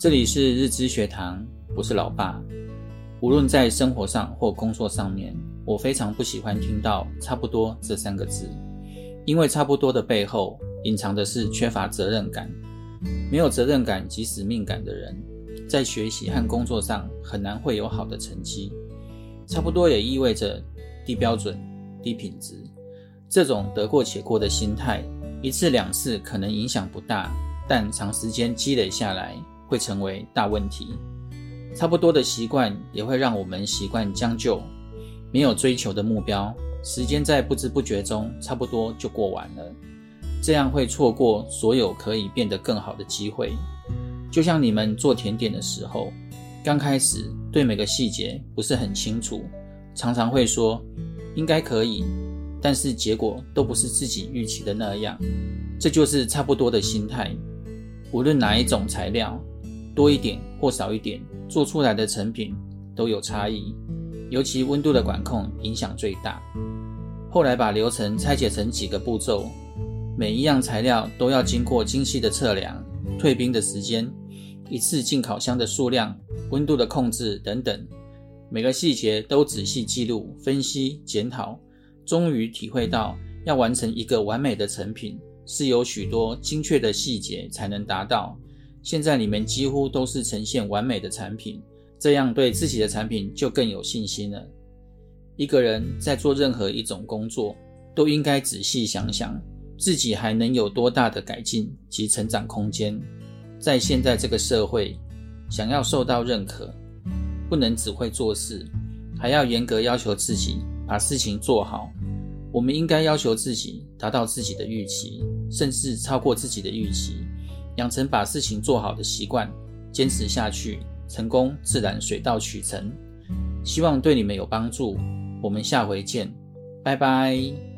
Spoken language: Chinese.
这里是日知学堂，我是老爸。无论在生活上或工作上面，我非常不喜欢听到“差不多”这三个字，因为“差不多”的背后隐藏的是缺乏责任感。没有责任感及使命感的人，在学习和工作上很难会有好的成绩。差不多也意味着低标准、低品质。这种得过且过的心态，一次两次可能影响不大，但长时间积累下来，会成为大问题。差不多的习惯也会让我们习惯将就，没有追求的目标，时间在不知不觉中差不多就过完了。这样会错过所有可以变得更好的机会。就像你们做甜点的时候，刚开始对每个细节不是很清楚，常常会说应该可以，但是结果都不是自己预期的那样。这就是差不多的心态。无论哪一种材料，多一点或少一点，做出来的成品都有差异，尤其温度的管控影响最大。后来把流程拆解成几个步骤，每一样材料都要经过精细的测量、退冰的时间、一次进烤箱的数量、温度的控制等等，每个细节都仔细记录、分析、检讨，终于体会到要完成一个完美的成品，是有许多精确的细节才能达到。现在你们几乎都是呈现完美的产品，这样对自己的产品就更有信心了。一个人在做任何一种工作，都应该仔细想想自己还能有多大的改进及成长空间。在现在这个社会，想要受到认可，不能只会做事，还要严格要求自己把事情做好。我们应该要求自己达到自己的预期，甚至超过自己的预期。养成把事情做好的习惯，坚持下去，成功自然水到渠成。希望对你们有帮助。我们下回见，拜拜。